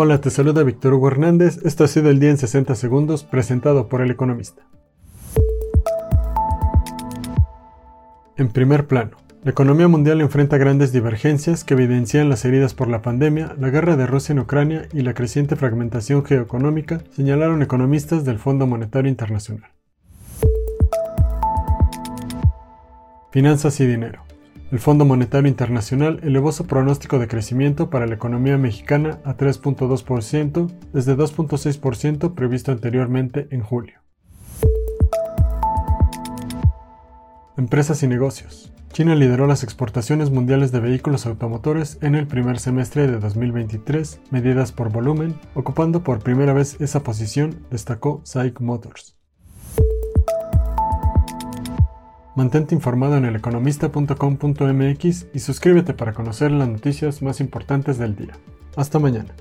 Hola, te saluda Víctor Hugo Hernández. Esto ha sido el día en 60 segundos presentado por El Economista. En primer plano, la economía mundial enfrenta grandes divergencias que evidencian las heridas por la pandemia, la guerra de Rusia en Ucrania y la creciente fragmentación geoeconómica, señalaron economistas del Fondo Monetario Internacional. Finanzas y dinero. El Fondo Monetario Internacional elevó su pronóstico de crecimiento para la economía mexicana a 3.2% desde 2.6% previsto anteriormente en julio. Empresas y negocios. China lideró las exportaciones mundiales de vehículos automotores en el primer semestre de 2023, medidas por volumen, ocupando por primera vez esa posición, destacó SAIC Motors. Mantente informado en eleconomista.com.mx y suscríbete para conocer las noticias más importantes del día. Hasta mañana.